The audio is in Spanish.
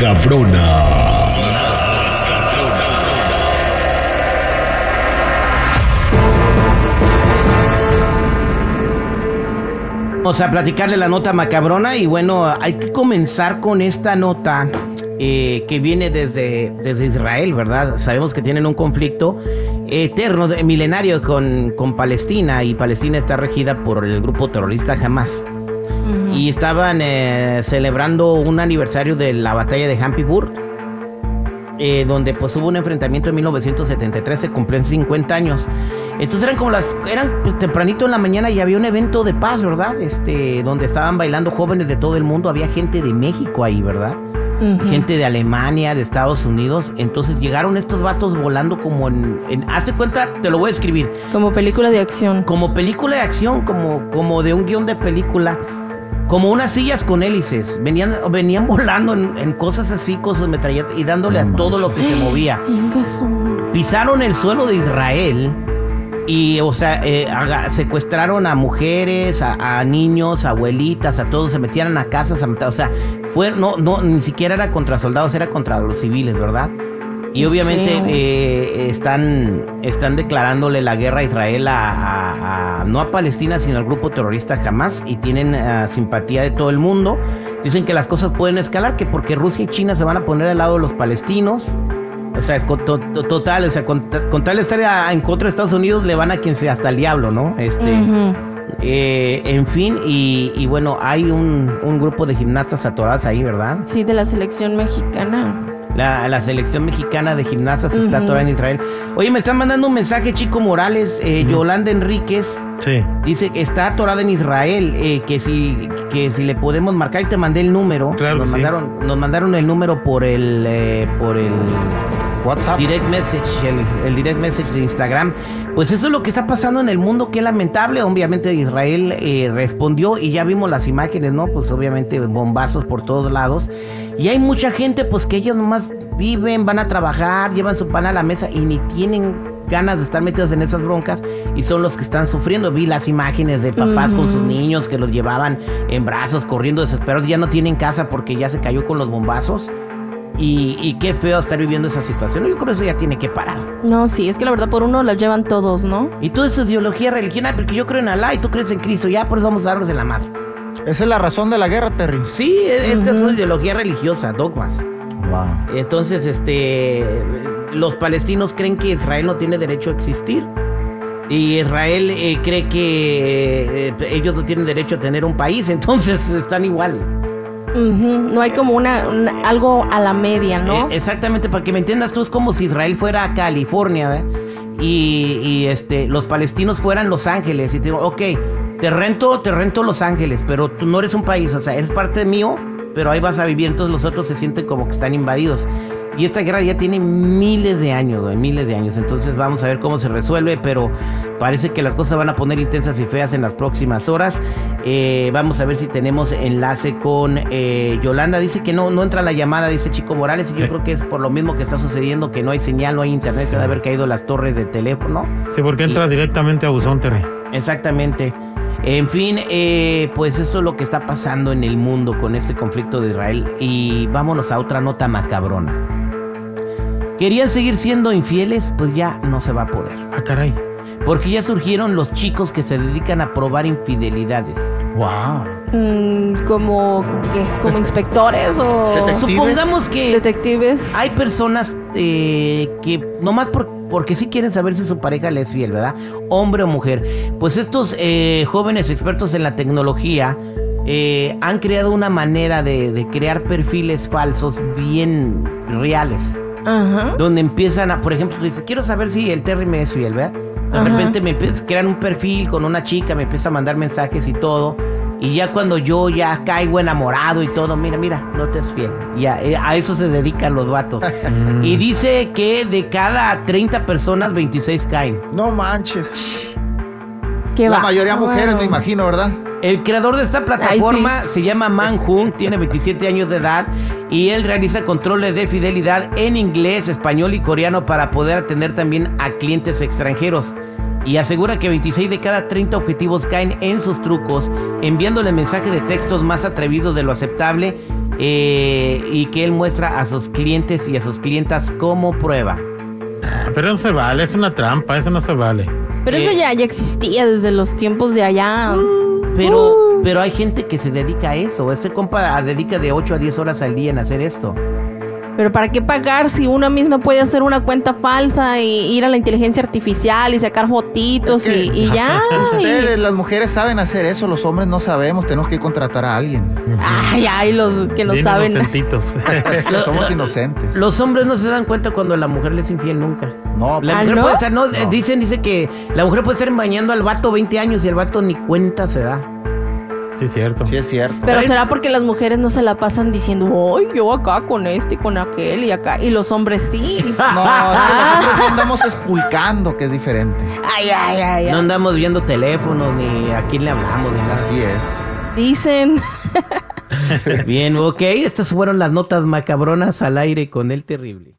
Nota macabrona. Vamos a platicarle la nota macabrona y bueno, hay que comenzar con esta nota eh, que viene desde, desde Israel, ¿verdad? Sabemos que tienen un conflicto eterno, milenario con, con Palestina y Palestina está regida por el grupo terrorista Hamas. Y estaban eh, celebrando un aniversario de la batalla de Hampibur, eh, donde pues hubo un enfrentamiento en 1973, se cumplían 50 años. Entonces eran como las, eran pues, tempranito en la mañana y había un evento de paz, ¿verdad? Este, donde estaban bailando jóvenes de todo el mundo, había gente de México ahí, ¿verdad? Gente de Alemania, de Estados Unidos. Entonces llegaron estos vatos volando como en, en hazte cuenta, te lo voy a escribir, Como película de acción. como película de acción, como, como de un guion de película, como unas sillas con hélices. Venían, venían volando en, en cosas así, cosas metralletas y dándole a todo lo que se movía. Pisaron el suelo de Israel y, o sea, eh, secuestraron a mujeres, a, a niños, abuelitas, a todos, se metieron a casas a. O sea, fue, no, no, ni siquiera era contra soldados, era contra los civiles, ¿verdad? Y obviamente eh, están, están declarándole la guerra a Israel a, a- a- no a Palestina, sino al grupo terrorista Hamas y tienen ah, simpatía de todo el mundo. Dicen que las cosas pueden escalar, que porque Rusia y China se van a poner al lado de los palestinos. O sea, es con- to- to- total, o sea, con, con tal de estar a- en contra de Estados Unidos, le van a quien sea hasta el diablo, ¿no? Este, eh, en fin, y, y bueno, hay un, un grupo de gimnastas atoradas ahí, ¿verdad? Sí, de la selección mexicana. La, la selección mexicana de gimnastas está atorada en Israel. Oye, me están mandando un mensaje, Chico Morales, eh, Yolanda Enríquez. Sí. Dice que está atorada en Israel, eh, que si que si le podemos marcar y te mandé el número. Claro nos que sí. mandaron nos mandaron el número por el eh, por el WhatsApp. direct message, el, el direct message de Instagram. Pues eso es lo que está pasando en el mundo, que lamentable. Obviamente Israel eh, respondió y ya vimos las imágenes, ¿no? Pues obviamente bombazos por todos lados. Y hay mucha gente, pues que ellos nomás viven, van a trabajar, llevan su pan a la mesa y ni tienen ganas de estar metidos en esas broncas y son los que están sufriendo. Vi las imágenes de papás con sus niños que los llevaban en brazos, corriendo desesperados, ya no tienen casa porque ya se cayó con los bombazos. Y, y qué feo estar viviendo esa situación. Yo creo que eso ya tiene que parar. No, sí, es que la verdad por uno las llevan todos, ¿no? Y toda esa ideología religiosa, porque yo creo en Alá y tú crees en Cristo, ya por eso vamos a darnos en la madre. Esa es la razón de la guerra, Terry. Sí, e- esta es una ideología religiosa, dogmas. Wow. Entonces, este, los palestinos creen que Israel no tiene derecho a existir. Y Israel eh, cree que eh, ellos no tienen derecho a tener un país, entonces están igual. No hay como una, una- algo a la media, ¿no? Eh, exactamente, para que me entiendas tú, es como si Israel fuera a California, y, este, los palestinos fueran Los Ángeles. Y te digo, ok, te rento, te rento Los Ángeles, pero tú no eres un país, o sea, eres parte mío, pero ahí vas a vivir, entonces los otros se sienten como que están invadidos. Y esta guerra ya tiene miles de años, güey, miles de años. Entonces vamos a ver cómo se resuelve, pero parece que las cosas van a poner intensas y feas en las próximas horas. Eh, vamos a ver si tenemos enlace con eh, Yolanda. Dice que no, no entra la llamada, dice Chico Morales, y yo Sí. creo que es por lo mismo que está sucediendo, que no hay señal, no hay internet, se ha de haber caído las torres de teléfono. Sí, porque entra directamente a Buzón, Terry. Exactamente. En fin, eh, pues esto es lo que está pasando en el mundo con este conflicto de Israel. Y vámonos a otra nota macabrona. ¿Querían seguir siendo infieles? Pues ya no se va a poder. Ah, caray. Porque ya surgieron los chicos que se dedican a probar infidelidades. Wow. Mm, como, ¿qué? como inspectores o Detectives. Supongamos que detectives. hay personas eh, que nomás por, porque sí quieren saber si su pareja le es fiel, ¿verdad? Hombre o mujer. Pues estos eh, jóvenes expertos en la tecnología eh, han creado una manera de, de crear perfiles falsos bien reales. Ajá. Donde empiezan a, por ejemplo, tú dices, quiero saber si el Terry me es fiel, ¿verdad? De Ajá. repente me empiezan- crean un perfil con una chica, me empieza a mandar mensajes y todo. Y ya cuando yo ya caigo enamorado y todo, mira, mira, no te es fiel. Ya, eh, a eso se dedican los vatos. Y dice que de cada 30 personas, 26 caen. No manches. ¿Qué La va? mayoría mujeres, Bueno. me imagino, ¿verdad? El creador de esta plataforma se llama Man Hung, tiene 27 años de edad y él realiza controles de fidelidad en inglés, español y coreano para poder atender también a clientes extranjeros. Y asegura que 26 de cada 30 objetivos caen en sus trucos, enviándole mensajes de textos más atrevidos de lo aceptable eh, y que él muestra a sus clientes y a sus clientas como prueba. Pero no se vale, es una trampa, eso no se vale. Pero eso Eh. ya, ya existía desde los tiempos de allá. Pero, Uh. pero hay gente que se dedica a eso. Este compa dedica de 8 a 10 horas al día en hacer esto. Pero ¿para qué pagar si una misma puede hacer una cuenta falsa y ir a la inteligencia artificial y sacar fotitos Es que- y, y ya? y- Ustedes, las mujeres saben hacer eso, los hombres no sabemos, tenemos que contratar a alguien. Ay, ay, los que no Bien saben. inocentitos. Somos inocentes. Los hombres no se dan cuenta cuando la mujer les es infiel nunca. No, La ¿Ah, mujer no? puede estar, no, No. dicen, dice que la mujer puede estar bañando al vato 20 años y el vato ni cuenta se da. Sí, cierto. sí es cierto. Pero será porque las mujeres no se la pasan diciendo, ay, yo acá con este y con aquel y acá. Y los hombres sí. No, es nosotros no andamos esculcando, que es diferente. ay, ay, ay, ay. No andamos viendo teléfonos ni a quién le hablamos ni nada. Así es. Dicen. Bien, ok, estas fueron las notas macabronas al aire con el terrible.